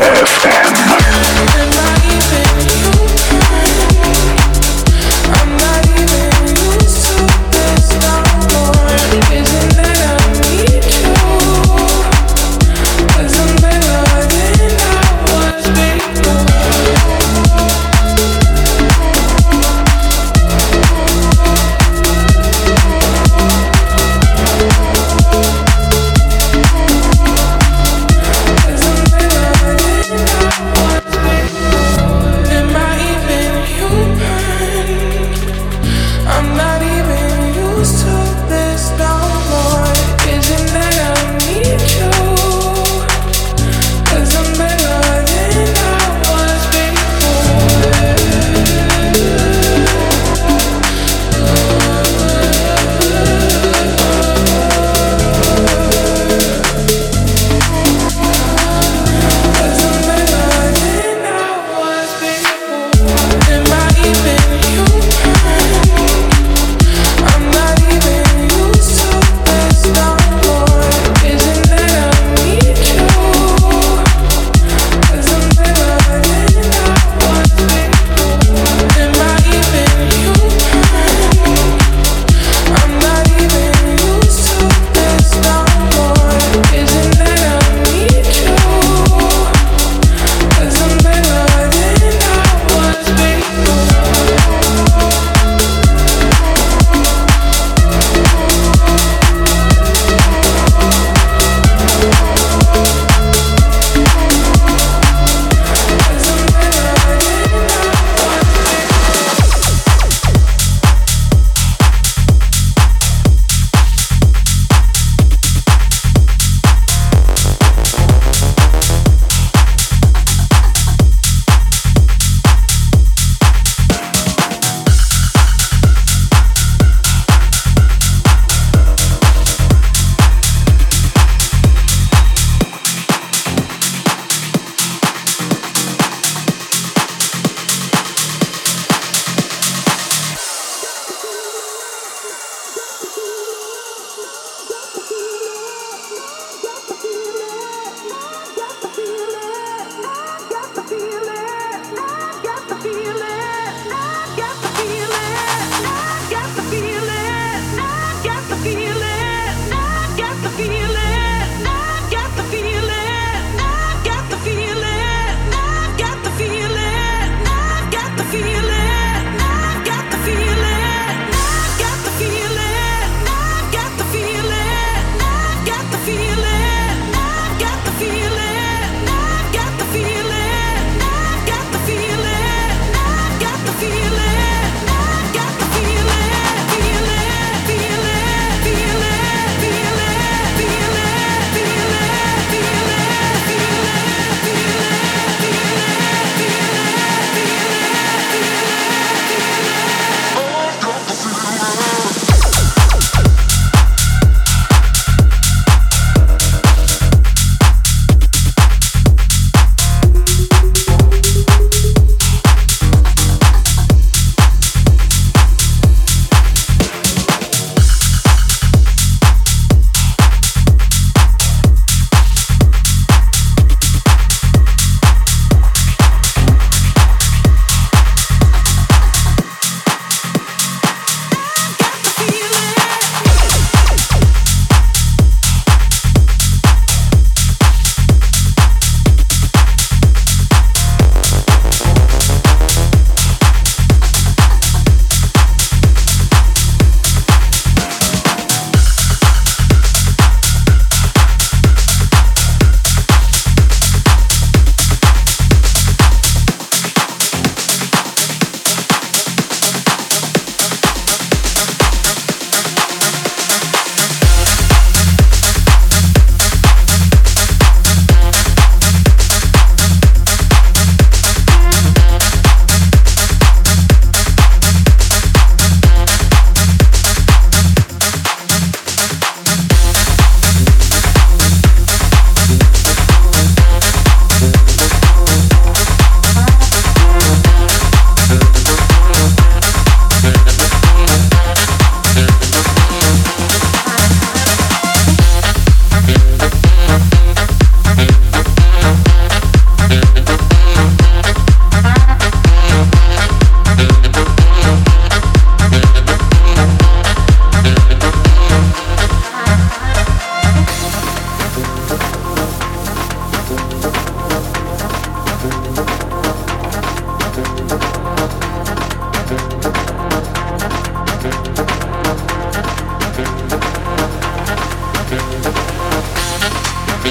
DFM.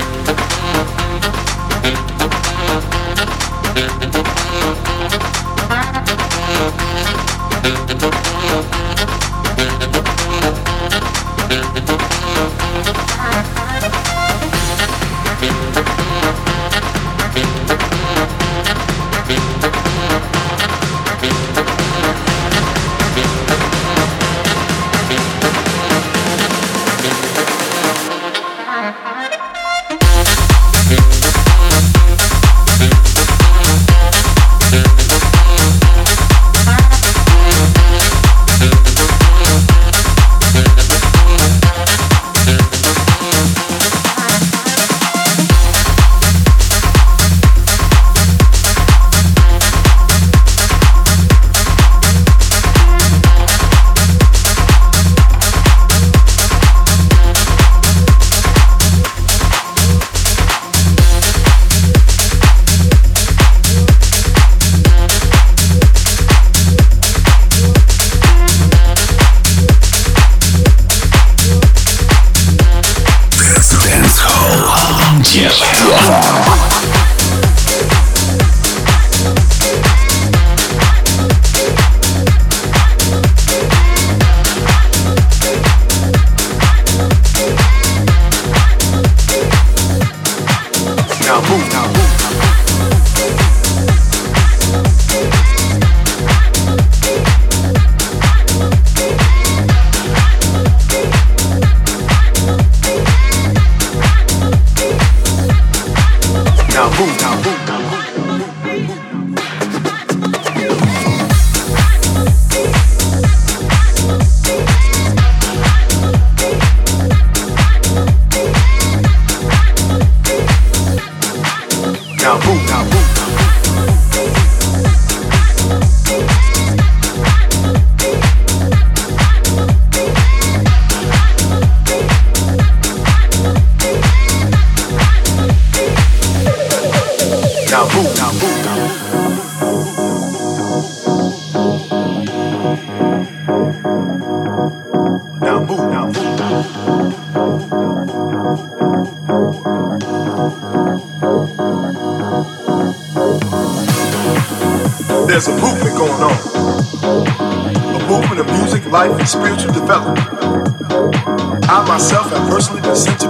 Bye.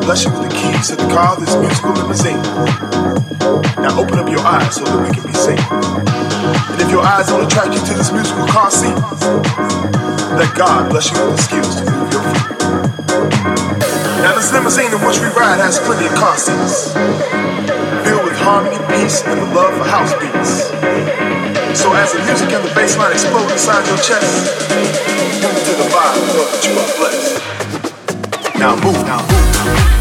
bless you with the keys to the car this musical limousine. Now open up your eyes so that we can be seen. And if your eyes don't attract you to this musical car seat, let God bless you with the skills to move your feet. Now this limousine in which we ride has plenty of car seats, filled with harmony, peace, and the love for house beats. So as the music and the bass line explode inside your chest, move to the vibe, know that you are blessed. Now move, now move.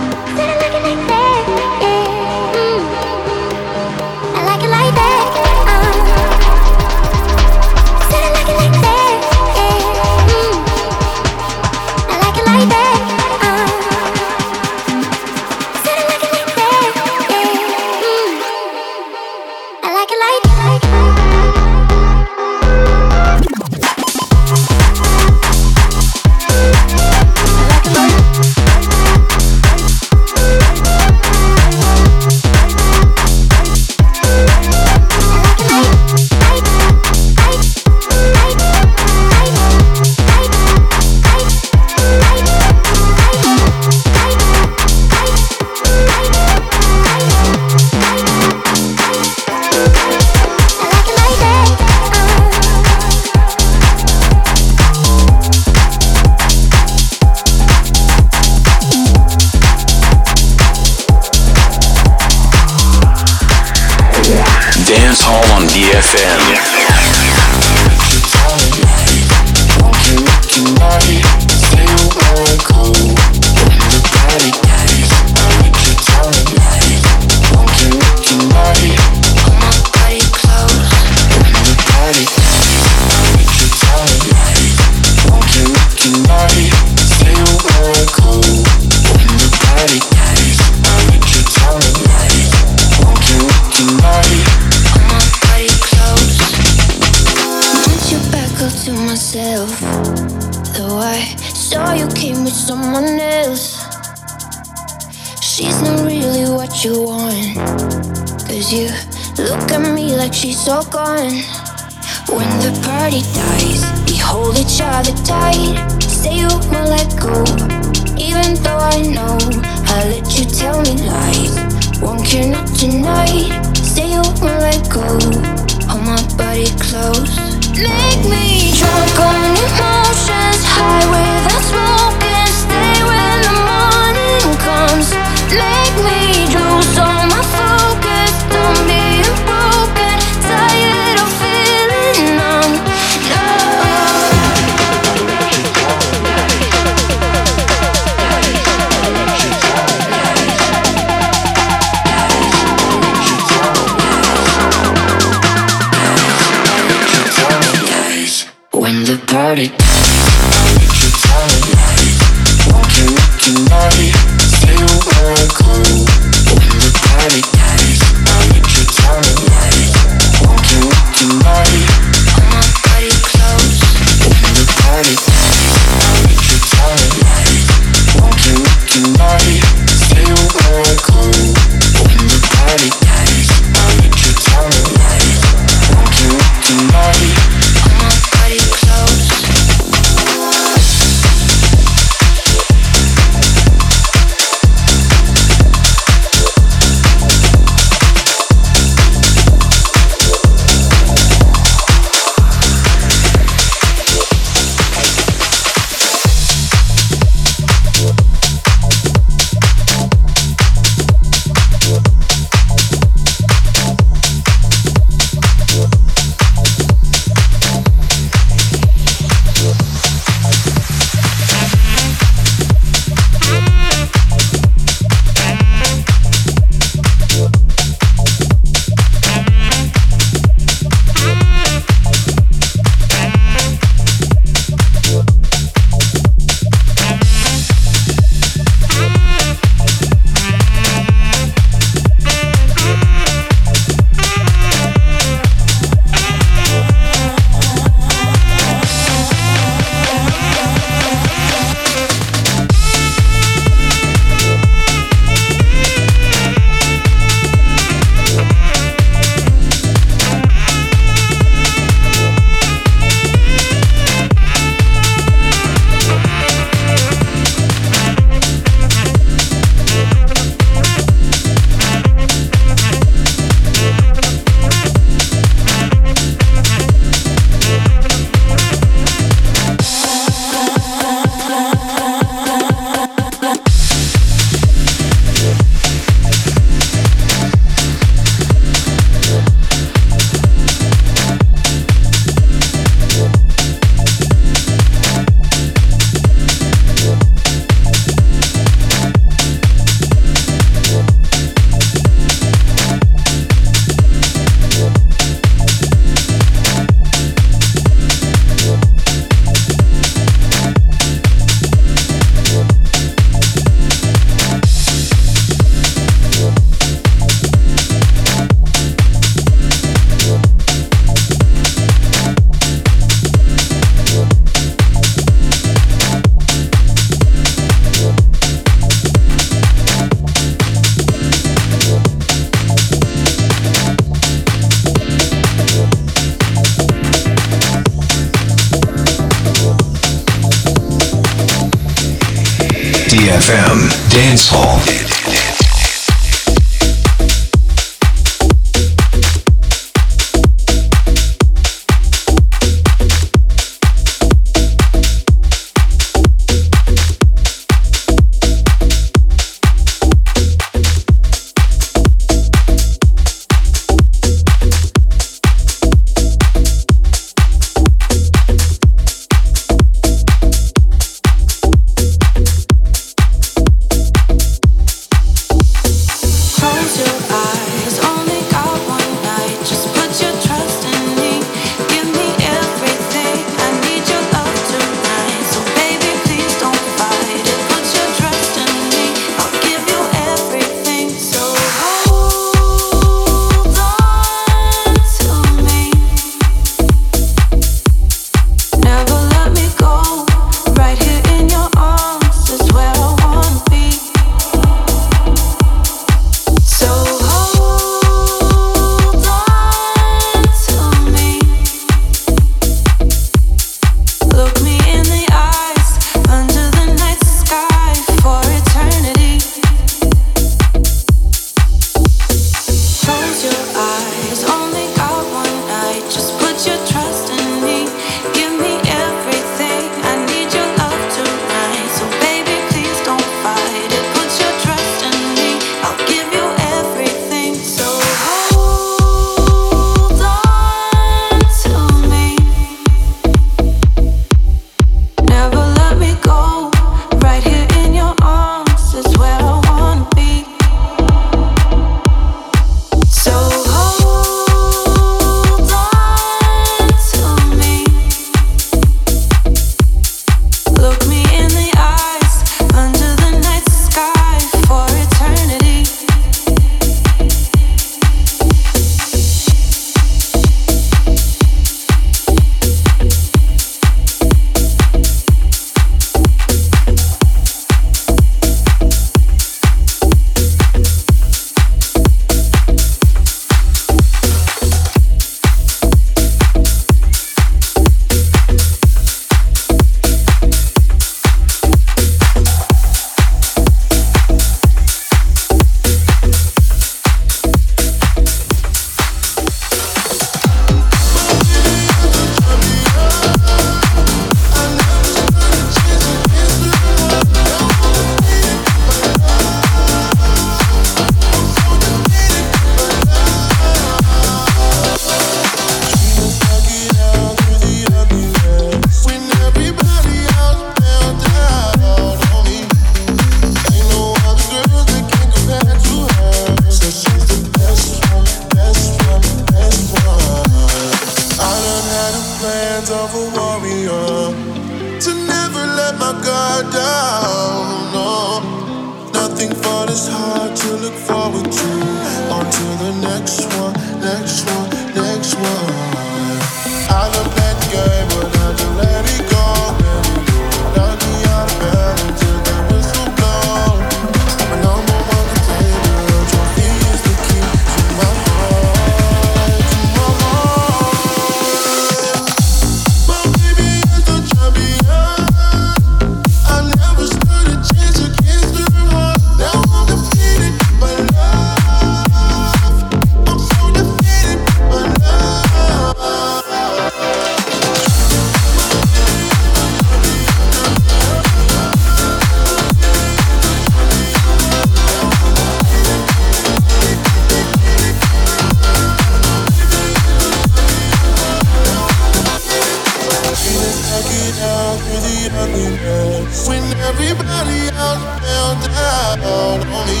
When everybody else fell down on me.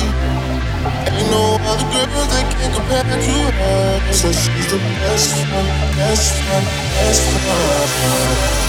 Ain't no other girl that can compare to her. So she's the best one, best one, best one.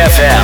FM.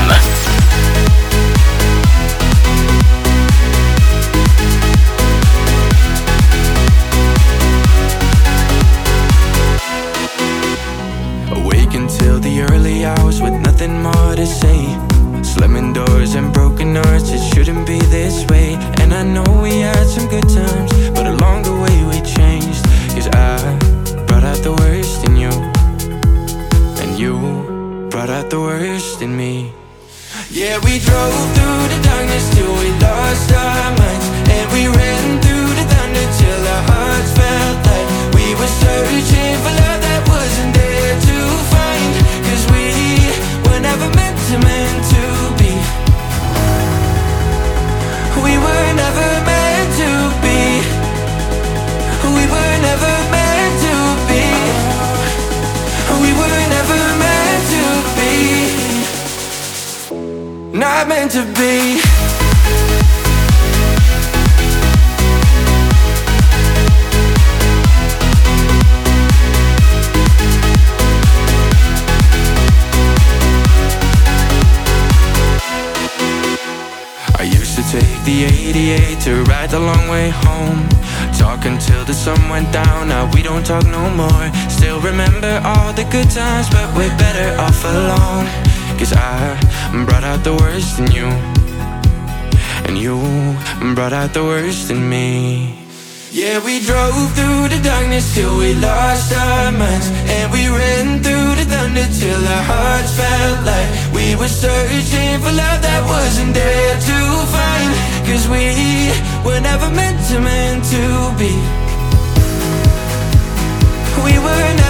sun went down, now we don't talk no more. Still remember all the good times, but we're better off alone. Cause I brought out the worst in you. And you brought out the worst in me. Yeah, we drove through the darkness till we lost our minds. And we ran through the thunder till our hearts felt light We were searching for love that wasn't there to find. Cause we were never meant to, meant to be we were